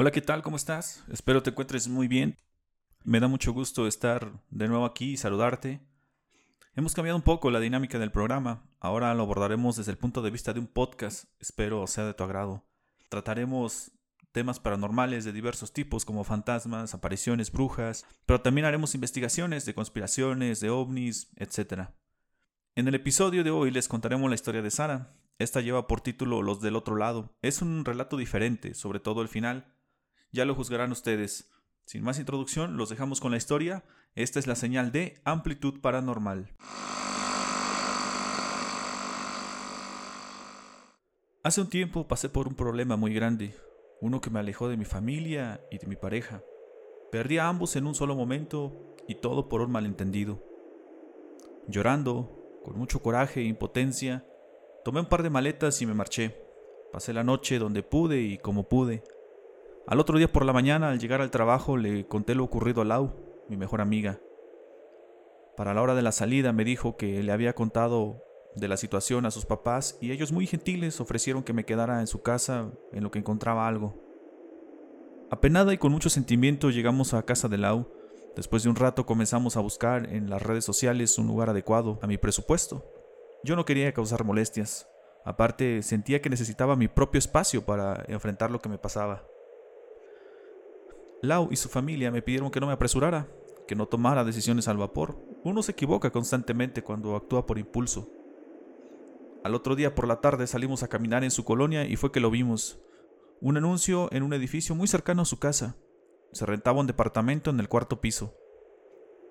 Hola, ¿qué tal? ¿Cómo estás? Espero te encuentres muy bien. Me da mucho gusto estar de nuevo aquí y saludarte. Hemos cambiado un poco la dinámica del programa. Ahora lo abordaremos desde el punto de vista de un podcast. Espero sea de tu agrado. Trataremos temas paranormales de diversos tipos como fantasmas, apariciones, brujas, pero también haremos investigaciones de conspiraciones, de ovnis, etc. En el episodio de hoy les contaremos la historia de Sara. Esta lleva por título Los del otro lado. Es un relato diferente, sobre todo el final ya lo juzgarán ustedes. Sin más introducción, los dejamos con la historia. Esta es la señal de amplitud paranormal. Hace un tiempo pasé por un problema muy grande, uno que me alejó de mi familia y de mi pareja. Perdí a ambos en un solo momento y todo por un malentendido. Llorando, con mucho coraje e impotencia, tomé un par de maletas y me marché. Pasé la noche donde pude y como pude. Al otro día por la mañana, al llegar al trabajo, le conté lo ocurrido a Lau, mi mejor amiga. Para la hora de la salida me dijo que le había contado de la situación a sus papás y ellos muy gentiles ofrecieron que me quedara en su casa en lo que encontraba algo. Apenada y con mucho sentimiento llegamos a casa de Lau. Después de un rato comenzamos a buscar en las redes sociales un lugar adecuado a mi presupuesto. Yo no quería causar molestias. Aparte, sentía que necesitaba mi propio espacio para enfrentar lo que me pasaba. Lau y su familia me pidieron que no me apresurara, que no tomara decisiones al vapor. Uno se equivoca constantemente cuando actúa por impulso. Al otro día por la tarde salimos a caminar en su colonia y fue que lo vimos. Un anuncio en un edificio muy cercano a su casa. Se rentaba un departamento en el cuarto piso.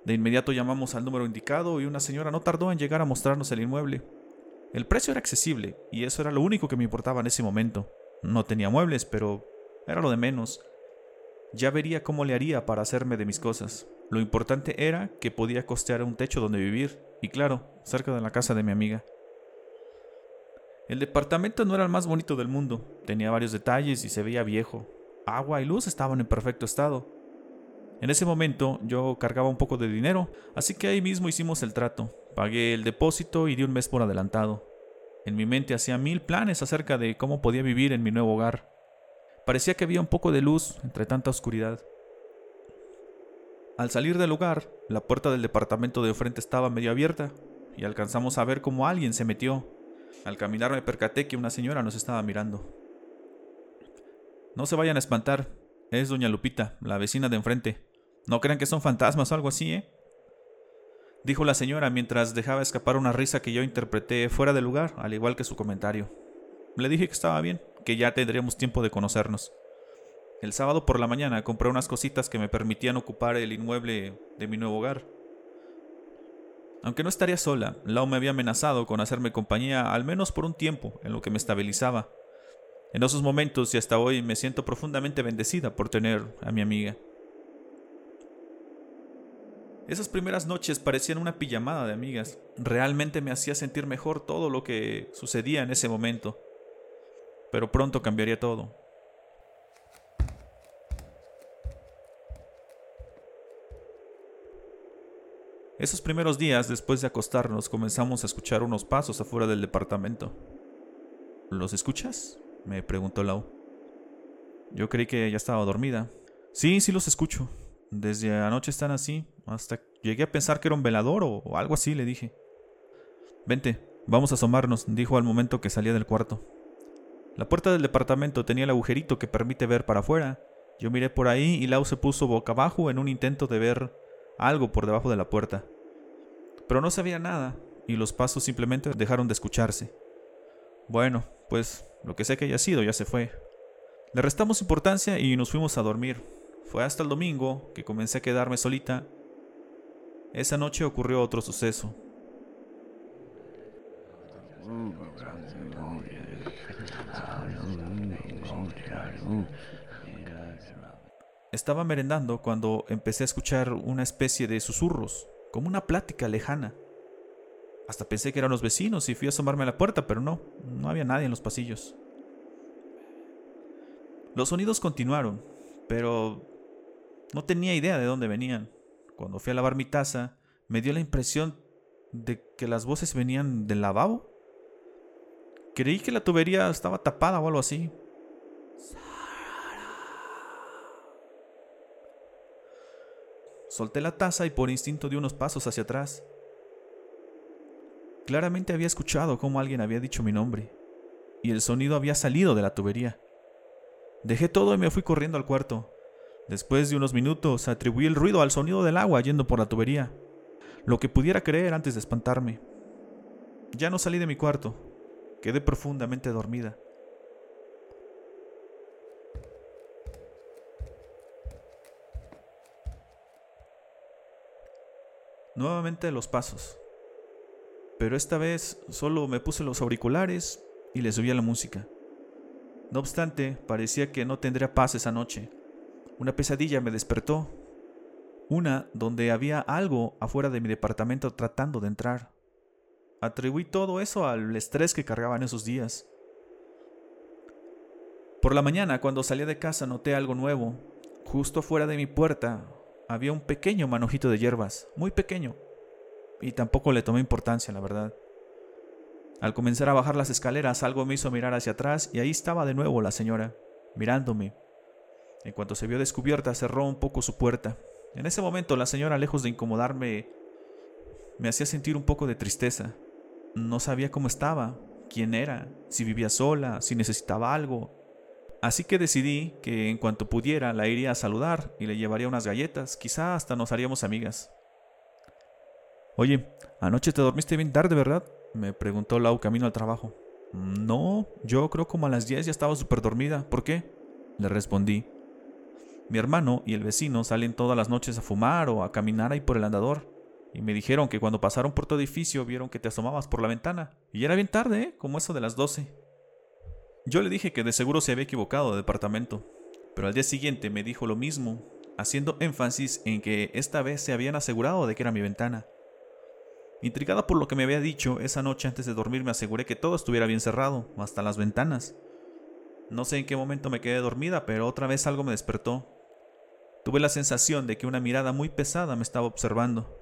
De inmediato llamamos al número indicado y una señora no tardó en llegar a mostrarnos el inmueble. El precio era accesible y eso era lo único que me importaba en ese momento. No tenía muebles, pero era lo de menos. Ya vería cómo le haría para hacerme de mis cosas. Lo importante era que podía costear un techo donde vivir, y claro, cerca de la casa de mi amiga. El departamento no era el más bonito del mundo, tenía varios detalles y se veía viejo. Agua y luz estaban en perfecto estado. En ese momento yo cargaba un poco de dinero, así que ahí mismo hicimos el trato. Pagué el depósito y di un mes por adelantado. En mi mente hacía mil planes acerca de cómo podía vivir en mi nuevo hogar. Parecía que había un poco de luz entre tanta oscuridad. Al salir del lugar, la puerta del departamento de frente estaba medio abierta y alcanzamos a ver cómo alguien se metió. Al caminar me percaté que una señora nos estaba mirando. No se vayan a espantar, es doña Lupita, la vecina de enfrente. No crean que son fantasmas o algo así, ¿eh? Dijo la señora mientras dejaba escapar una risa que yo interpreté fuera de lugar, al igual que su comentario. Le dije que estaba bien, que ya tendríamos tiempo de conocernos. El sábado por la mañana compré unas cositas que me permitían ocupar el inmueble de mi nuevo hogar. Aunque no estaría sola, Lau me había amenazado con hacerme compañía al menos por un tiempo, en lo que me estabilizaba. En esos momentos y hasta hoy me siento profundamente bendecida por tener a mi amiga. Esas primeras noches parecían una pijamada de amigas. Realmente me hacía sentir mejor todo lo que sucedía en ese momento pero pronto cambiaría todo. Esos primeros días, después de acostarnos, comenzamos a escuchar unos pasos afuera del departamento. ¿Los escuchas? me preguntó Lau. Yo creí que ya estaba dormida. Sí, sí los escucho. Desde anoche están así. Hasta llegué a pensar que era un velador o, o algo así, le dije. Vente, vamos a asomarnos, dijo al momento que salía del cuarto. La puerta del departamento tenía el agujerito que permite ver para afuera. Yo miré por ahí y Lau se puso boca abajo en un intento de ver algo por debajo de la puerta. Pero no sabía nada, y los pasos simplemente dejaron de escucharse. Bueno, pues lo que sé que haya sido ya se fue. Le restamos importancia y nos fuimos a dormir. Fue hasta el domingo que comencé a quedarme solita. Esa noche ocurrió otro suceso. Estaba merendando cuando empecé a escuchar una especie de susurros, como una plática lejana. Hasta pensé que eran los vecinos y fui a asomarme a la puerta, pero no, no había nadie en los pasillos. Los sonidos continuaron, pero no tenía idea de dónde venían. Cuando fui a lavar mi taza, me dio la impresión de que las voces venían del lavabo. Creí que la tubería estaba tapada o algo así. Solté la taza y por instinto di unos pasos hacia atrás. Claramente había escuchado cómo alguien había dicho mi nombre, y el sonido había salido de la tubería. Dejé todo y me fui corriendo al cuarto. Después de unos minutos atribuí el ruido al sonido del agua yendo por la tubería, lo que pudiera creer antes de espantarme. Ya no salí de mi cuarto, quedé profundamente dormida. Nuevamente los pasos. Pero esta vez solo me puse los auriculares y le subí a la música. No obstante, parecía que no tendría paz esa noche. Una pesadilla me despertó. Una donde había algo afuera de mi departamento tratando de entrar. Atribuí todo eso al estrés que cargaba en esos días. Por la mañana, cuando salí de casa, noté algo nuevo. Justo afuera de mi puerta había un pequeño manojito de hierbas, muy pequeño, y tampoco le tomé importancia, la verdad. Al comenzar a bajar las escaleras, algo me hizo mirar hacia atrás y ahí estaba de nuevo la señora, mirándome. En cuanto se vio descubierta, cerró un poco su puerta. En ese momento, la señora, lejos de incomodarme, me hacía sentir un poco de tristeza. No sabía cómo estaba, quién era, si vivía sola, si necesitaba algo, Así que decidí que en cuanto pudiera la iría a saludar y le llevaría unas galletas, quizá hasta nos haríamos amigas. Oye, anoche te dormiste bien tarde, ¿verdad? me preguntó Lau camino al trabajo. No, yo creo como a las 10 ya estaba súper dormida. ¿Por qué? Le respondí. Mi hermano y el vecino salen todas las noches a fumar o a caminar ahí por el andador. Y me dijeron que cuando pasaron por tu edificio vieron que te asomabas por la ventana. Y era bien tarde, ¿eh? Como eso de las 12. Yo le dije que de seguro se había equivocado de departamento, pero al día siguiente me dijo lo mismo, haciendo énfasis en que esta vez se habían asegurado de que era mi ventana. Intrigada por lo que me había dicho, esa noche antes de dormir me aseguré que todo estuviera bien cerrado, hasta las ventanas. No sé en qué momento me quedé dormida, pero otra vez algo me despertó. Tuve la sensación de que una mirada muy pesada me estaba observando.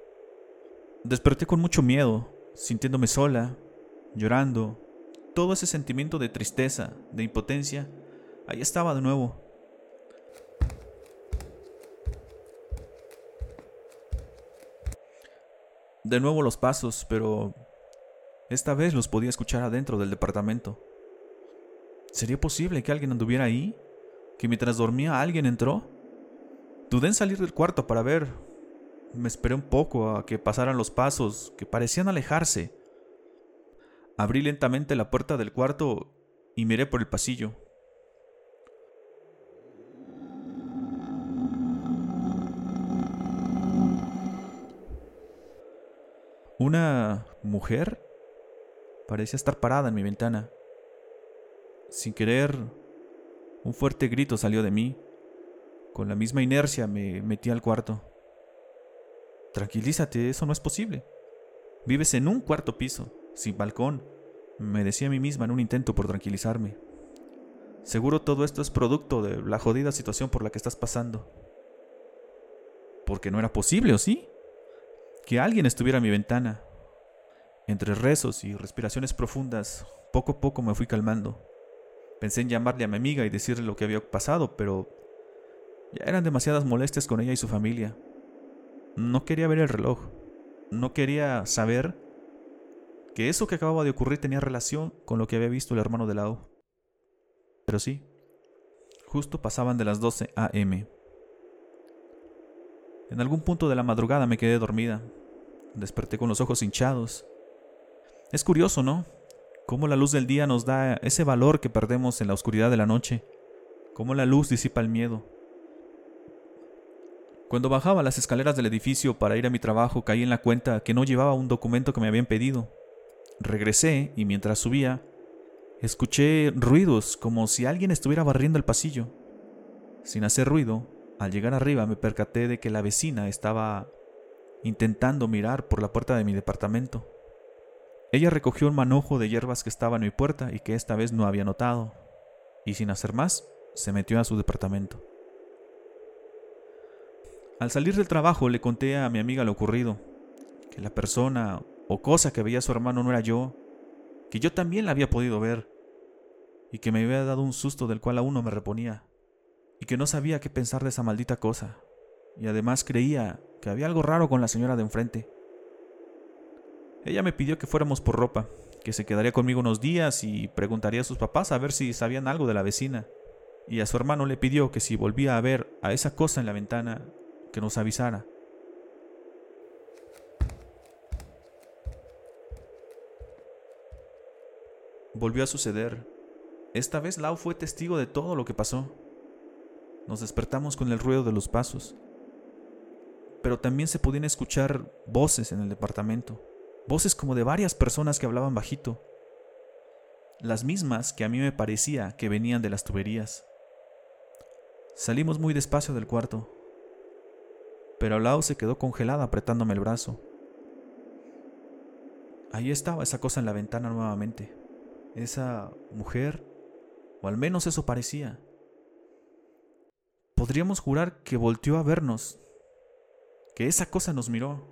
Desperté con mucho miedo, sintiéndome sola, llorando, todo ese sentimiento de tristeza, de impotencia, ahí estaba de nuevo. De nuevo los pasos, pero esta vez los podía escuchar adentro del departamento. ¿Sería posible que alguien anduviera ahí? ¿Que mientras dormía alguien entró? Dudé en salir del cuarto para ver. Me esperé un poco a que pasaran los pasos, que parecían alejarse. Abrí lentamente la puerta del cuarto y miré por el pasillo. Una mujer parecía estar parada en mi ventana. Sin querer, un fuerte grito salió de mí. Con la misma inercia me metí al cuarto. Tranquilízate, eso no es posible. Vives en un cuarto piso sin balcón, me decía a mí misma en un intento por tranquilizarme. Seguro todo esto es producto de la jodida situación por la que estás pasando. Porque no era posible, ¿o sí? Que alguien estuviera a mi ventana. Entre rezos y respiraciones profundas, poco a poco me fui calmando. Pensé en llamarle a mi amiga y decirle lo que había pasado, pero ya eran demasiadas molestias con ella y su familia. No quería ver el reloj. No quería saber que eso que acababa de ocurrir tenía relación con lo que había visto el hermano de Lau. Pero sí, justo pasaban de las 12 a.m. En algún punto de la madrugada me quedé dormida. Desperté con los ojos hinchados. Es curioso, ¿no? Cómo la luz del día nos da ese valor que perdemos en la oscuridad de la noche. Cómo la luz disipa el miedo. Cuando bajaba las escaleras del edificio para ir a mi trabajo caí en la cuenta que no llevaba un documento que me habían pedido. Regresé y mientras subía, escuché ruidos como si alguien estuviera barriendo el pasillo. Sin hacer ruido, al llegar arriba me percaté de que la vecina estaba intentando mirar por la puerta de mi departamento. Ella recogió un manojo de hierbas que estaba en mi puerta y que esta vez no había notado, y sin hacer más, se metió a su departamento. Al salir del trabajo le conté a mi amiga lo ocurrido, que la persona o cosa que veía su hermano no era yo, que yo también la había podido ver, y que me había dado un susto del cual aún no me reponía, y que no sabía qué pensar de esa maldita cosa. y además creía que había algo raro con la señora de enfrente. Ella me pidió que fuéramos por ropa, que se quedaría conmigo unos días y preguntaría a sus papás a ver si sabían algo de la vecina. Y a su hermano le pidió que si volvía a ver a esa cosa en la ventana, que nos avisara. Volvió a suceder. Esta vez Lau fue testigo de todo lo que pasó. Nos despertamos con el ruido de los pasos. Pero también se podían escuchar voces en el departamento. Voces como de varias personas que hablaban bajito. Las mismas que a mí me parecía que venían de las tuberías. Salimos muy despacio del cuarto. Pero Lau se quedó congelada apretándome el brazo. Ahí estaba esa cosa en la ventana nuevamente. Esa mujer, o al menos eso parecía. Podríamos jurar que volteó a vernos, que esa cosa nos miró.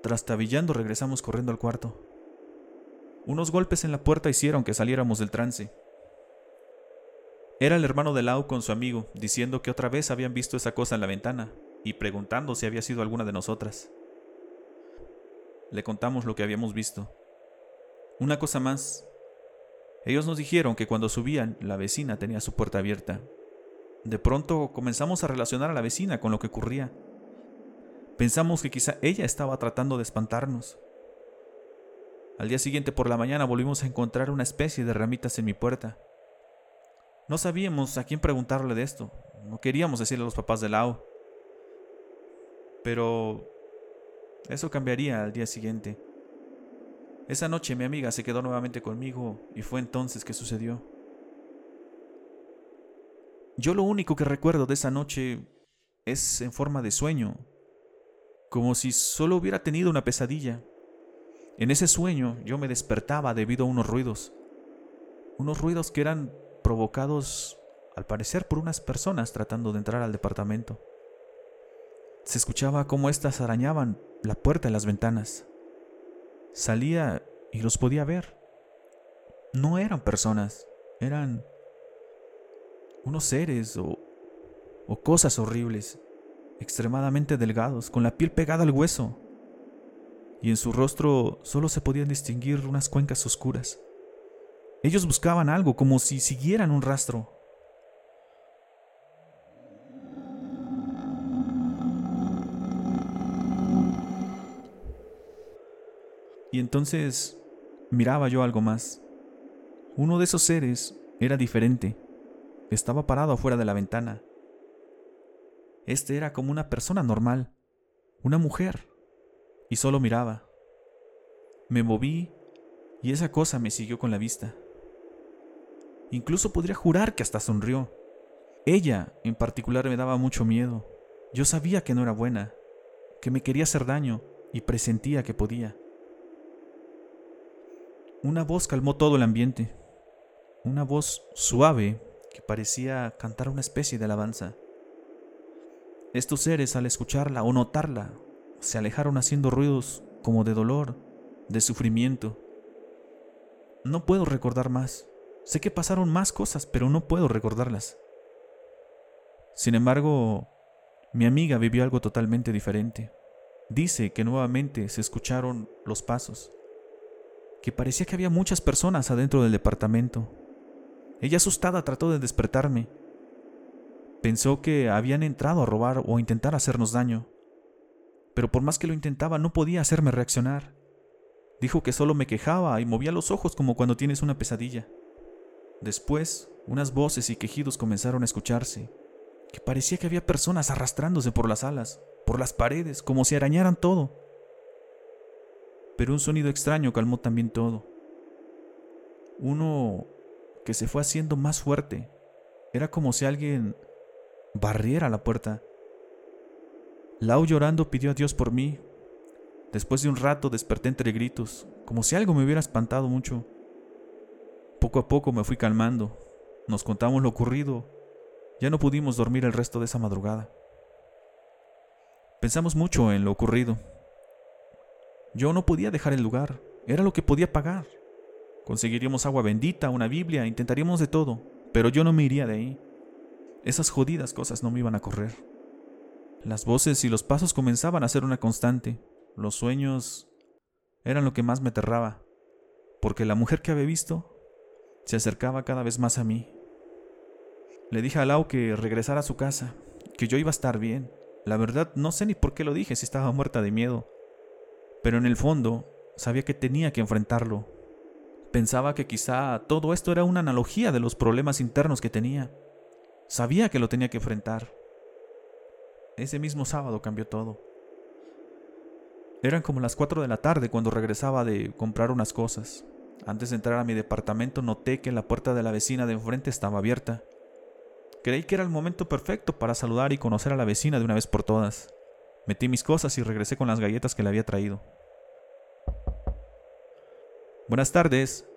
Trastabillando regresamos corriendo al cuarto. Unos golpes en la puerta hicieron que saliéramos del trance. Era el hermano de Lau con su amigo, diciendo que otra vez habían visto esa cosa en la ventana y preguntando si había sido alguna de nosotras. Le contamos lo que habíamos visto. Una cosa más. Ellos nos dijeron que cuando subían, la vecina tenía su puerta abierta de pronto comenzamos a relacionar a la vecina con lo que ocurría. Pensamos que quizá ella estaba tratando de espantarnos. Al día siguiente por la mañana volvimos a encontrar una especie de ramitas en mi puerta. No sabíamos a quién preguntarle de esto. No queríamos decirle a los papás de Lau. Pero eso cambiaría al día siguiente. Esa noche mi amiga se quedó nuevamente conmigo y fue entonces que sucedió. Yo lo único que recuerdo de esa noche es en forma de sueño, como si solo hubiera tenido una pesadilla. En ese sueño yo me despertaba debido a unos ruidos, unos ruidos que eran provocados al parecer por unas personas tratando de entrar al departamento. Se escuchaba cómo éstas arañaban la puerta y las ventanas. Salía y los podía ver. No eran personas, eran unos seres o, o cosas horribles, extremadamente delgados, con la piel pegada al hueso, y en su rostro solo se podían distinguir unas cuencas oscuras. Ellos buscaban algo, como si siguieran un rastro. Y entonces miraba yo algo más. Uno de esos seres era diferente. Estaba parado afuera de la ventana. Este era como una persona normal, una mujer, y solo miraba. Me moví y esa cosa me siguió con la vista. Incluso podría jurar que hasta sonrió. Ella, en particular, me daba mucho miedo. Yo sabía que no era buena, que me quería hacer daño y presentía que podía. Una voz calmó todo el ambiente. Una voz suave que parecía cantar una especie de alabanza. Estos seres al escucharla o notarla se alejaron haciendo ruidos como de dolor, de sufrimiento. No puedo recordar más. Sé que pasaron más cosas, pero no puedo recordarlas. Sin embargo, mi amiga vivió algo totalmente diferente. Dice que nuevamente se escucharon los pasos, que parecía que había muchas personas adentro del departamento, ella asustada trató de despertarme. Pensó que habían entrado a robar o a intentar hacernos daño, pero por más que lo intentaba no podía hacerme reaccionar. Dijo que solo me quejaba y movía los ojos como cuando tienes una pesadilla. Después, unas voces y quejidos comenzaron a escucharse, que parecía que había personas arrastrándose por las alas, por las paredes, como si arañaran todo. Pero un sonido extraño calmó también todo. Uno que se fue haciendo más fuerte. Era como si alguien barriera la puerta. Lau llorando pidió a Dios por mí. Después de un rato desperté entre gritos, como si algo me hubiera espantado mucho. Poco a poco me fui calmando. Nos contamos lo ocurrido. Ya no pudimos dormir el resto de esa madrugada. Pensamos mucho en lo ocurrido. Yo no podía dejar el lugar. Era lo que podía pagar. Conseguiríamos agua bendita, una Biblia, intentaríamos de todo, pero yo no me iría de ahí. Esas jodidas cosas no me iban a correr. Las voces y los pasos comenzaban a ser una constante. Los sueños eran lo que más me aterraba, porque la mujer que había visto se acercaba cada vez más a mí. Le dije a Lau que regresara a su casa, que yo iba a estar bien. La verdad no sé ni por qué lo dije si estaba muerta de miedo, pero en el fondo sabía que tenía que enfrentarlo. Pensaba que quizá todo esto era una analogía de los problemas internos que tenía. Sabía que lo tenía que enfrentar. Ese mismo sábado cambió todo. Eran como las 4 de la tarde cuando regresaba de comprar unas cosas. Antes de entrar a mi departamento noté que la puerta de la vecina de enfrente estaba abierta. Creí que era el momento perfecto para saludar y conocer a la vecina de una vez por todas. Metí mis cosas y regresé con las galletas que le había traído. Buenas tardes,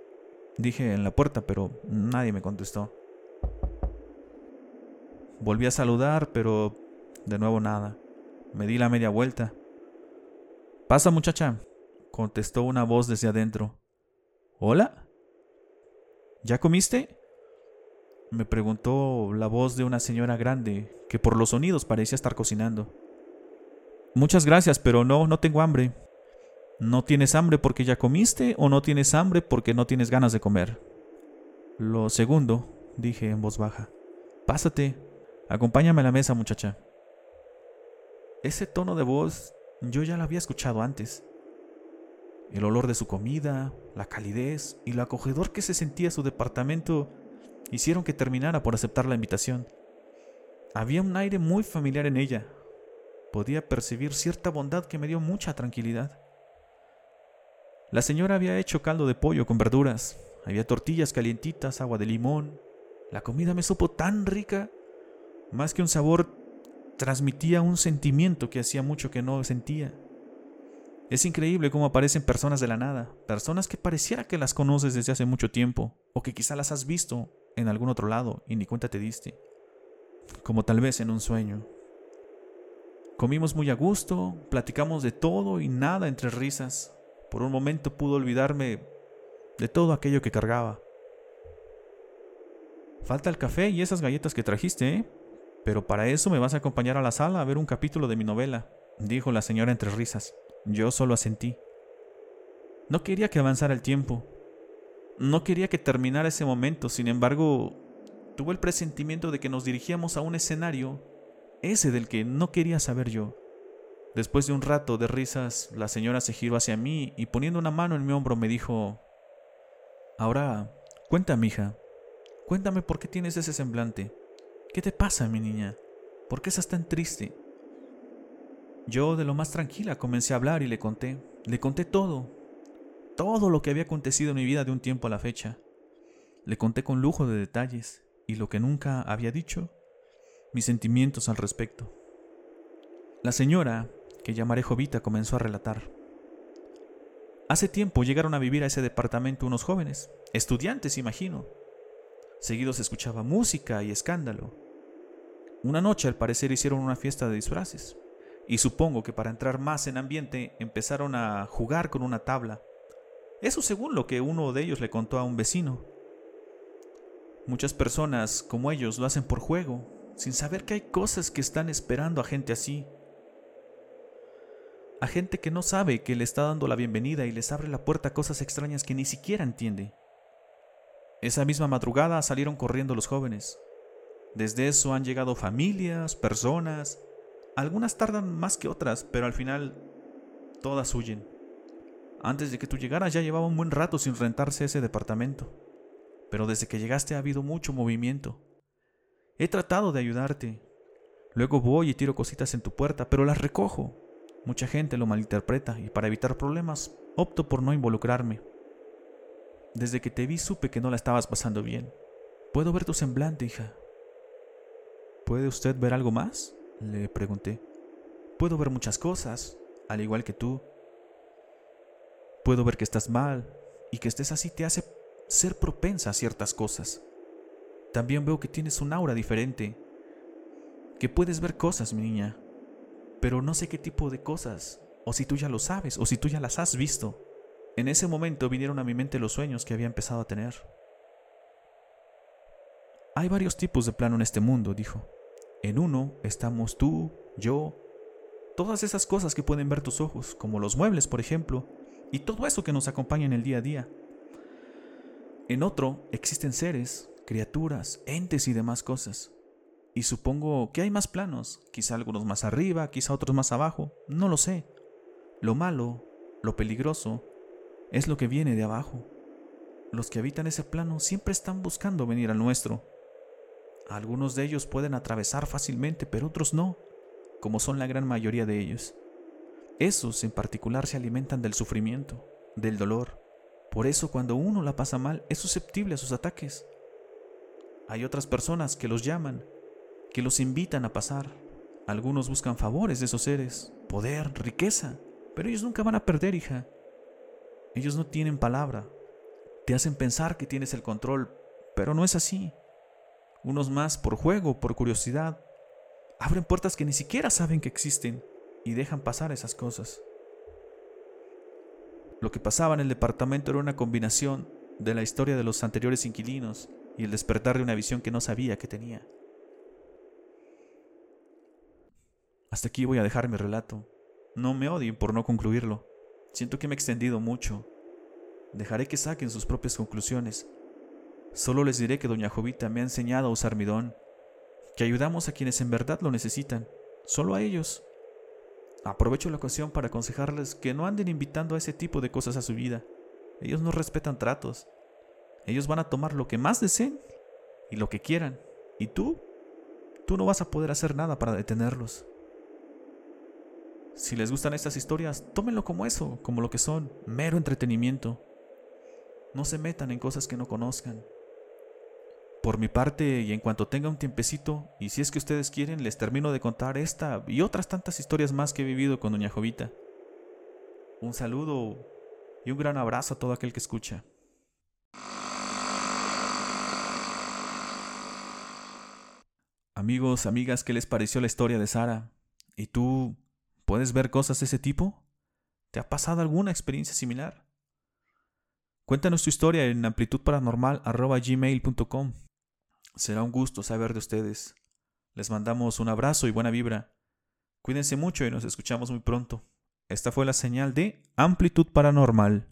dije en la puerta, pero nadie me contestó. Volví a saludar, pero de nuevo nada. Me di la media vuelta. Pasa muchacha, contestó una voz desde adentro. ¿Hola? ¿Ya comiste? Me preguntó la voz de una señora grande, que por los sonidos parecía estar cocinando. Muchas gracias, pero no, no tengo hambre. ¿No tienes hambre porque ya comiste o no tienes hambre porque no tienes ganas de comer? Lo segundo, dije en voz baja. Pásate. Acompáñame a la mesa, muchacha. Ese tono de voz yo ya la había escuchado antes. El olor de su comida, la calidez y lo acogedor que se sentía su departamento hicieron que terminara por aceptar la invitación. Había un aire muy familiar en ella. Podía percibir cierta bondad que me dio mucha tranquilidad. La señora había hecho caldo de pollo con verduras, había tortillas calientitas, agua de limón. La comida me supo tan rica, más que un sabor transmitía un sentimiento que hacía mucho que no sentía. Es increíble cómo aparecen personas de la nada, personas que pareciera que las conoces desde hace mucho tiempo, o que quizá las has visto en algún otro lado y ni cuenta te diste, como tal vez en un sueño. Comimos muy a gusto, platicamos de todo y nada entre risas. Por un momento pude olvidarme de todo aquello que cargaba. Falta el café y esas galletas que trajiste, ¿eh? Pero para eso me vas a acompañar a la sala a ver un capítulo de mi novela, dijo la señora entre risas. Yo solo asentí. No quería que avanzara el tiempo. No quería que terminara ese momento, sin embargo, tuve el presentimiento de que nos dirigíamos a un escenario, ese del que no quería saber yo. Después de un rato de risas, la señora se giró hacia mí y poniendo una mano en mi hombro me dijo, Ahora, cuéntame, hija, cuéntame por qué tienes ese semblante. ¿Qué te pasa, mi niña? ¿Por qué estás tan triste? Yo, de lo más tranquila, comencé a hablar y le conté. Le conté todo. Todo lo que había acontecido en mi vida de un tiempo a la fecha. Le conté con lujo de detalles y lo que nunca había dicho, mis sentimientos al respecto. La señora, que llamaré Jovita, comenzó a relatar. Hace tiempo llegaron a vivir a ese departamento unos jóvenes, estudiantes, imagino. Seguido se escuchaba música y escándalo. Una noche al parecer hicieron una fiesta de disfraces, y supongo que para entrar más en ambiente empezaron a jugar con una tabla. Eso según lo que uno de ellos le contó a un vecino. Muchas personas como ellos lo hacen por juego, sin saber que hay cosas que están esperando a gente así. A gente que no sabe que le está dando la bienvenida y les abre la puerta a cosas extrañas que ni siquiera entiende. Esa misma madrugada salieron corriendo los jóvenes. Desde eso han llegado familias, personas. Algunas tardan más que otras, pero al final todas huyen. Antes de que tú llegaras ya llevaba un buen rato sin rentarse ese departamento. Pero desde que llegaste ha habido mucho movimiento. He tratado de ayudarte. Luego voy y tiro cositas en tu puerta, pero las recojo. Mucha gente lo malinterpreta y para evitar problemas opto por no involucrarme. Desde que te vi supe que no la estabas pasando bien. Puedo ver tu semblante, hija. ¿Puede usted ver algo más? Le pregunté. Puedo ver muchas cosas, al igual que tú. Puedo ver que estás mal y que estés así te hace ser propensa a ciertas cosas. También veo que tienes un aura diferente, que puedes ver cosas, mi niña, pero no sé qué tipo de cosas, o si tú ya lo sabes, o si tú ya las has visto. En ese momento vinieron a mi mente los sueños que había empezado a tener. Hay varios tipos de plano en este mundo, dijo. En uno estamos tú, yo todas esas cosas que pueden ver tus ojos, como los muebles, por ejemplo, y todo eso que nos acompaña en el día a día. En otro existen seres, criaturas, entes y demás cosas. Y supongo que hay más planos, quizá algunos más arriba, quizá otros más abajo, no lo sé. Lo malo, lo peligroso, es lo que viene de abajo. Los que habitan ese plano siempre están buscando venir al nuestro. Algunos de ellos pueden atravesar fácilmente, pero otros no, como son la gran mayoría de ellos. Esos en particular se alimentan del sufrimiento, del dolor. Por eso cuando uno la pasa mal es susceptible a sus ataques. Hay otras personas que los llaman, que los invitan a pasar. Algunos buscan favores de esos seres, poder, riqueza, pero ellos nunca van a perder, hija. Ellos no tienen palabra. Te hacen pensar que tienes el control, pero no es así. Unos más por juego, por curiosidad. Abren puertas que ni siquiera saben que existen y dejan pasar esas cosas. Lo que pasaba en el departamento era una combinación de la historia de los anteriores inquilinos y el despertar de una visión que no sabía que tenía. Hasta aquí voy a dejar mi relato. No me odien por no concluirlo. Siento que me he extendido mucho. Dejaré que saquen sus propias conclusiones. Solo les diré que doña Jovita me ha enseñado a usar mi don, que ayudamos a quienes en verdad lo necesitan, solo a ellos. Aprovecho la ocasión para aconsejarles que no anden invitando a ese tipo de cosas a su vida. Ellos no respetan tratos. Ellos van a tomar lo que más deseen y lo que quieran. ¿Y tú? Tú no vas a poder hacer nada para detenerlos. Si les gustan estas historias, tómenlo como eso, como lo que son, mero entretenimiento. No se metan en cosas que no conozcan. Por mi parte, y en cuanto tenga un tiempecito, y si es que ustedes quieren, les termino de contar esta y otras tantas historias más que he vivido con Doña Jovita. Un saludo y un gran abrazo a todo aquel que escucha. Amigos, amigas, ¿qué les pareció la historia de Sara? ¿Y tú ¿Puedes ver cosas de ese tipo? ¿Te ha pasado alguna experiencia similar? Cuéntanos tu historia en amplitudparanormal.gmail.com. Será un gusto saber de ustedes. Les mandamos un abrazo y buena vibra. Cuídense mucho y nos escuchamos muy pronto. Esta fue la señal de Amplitud Paranormal.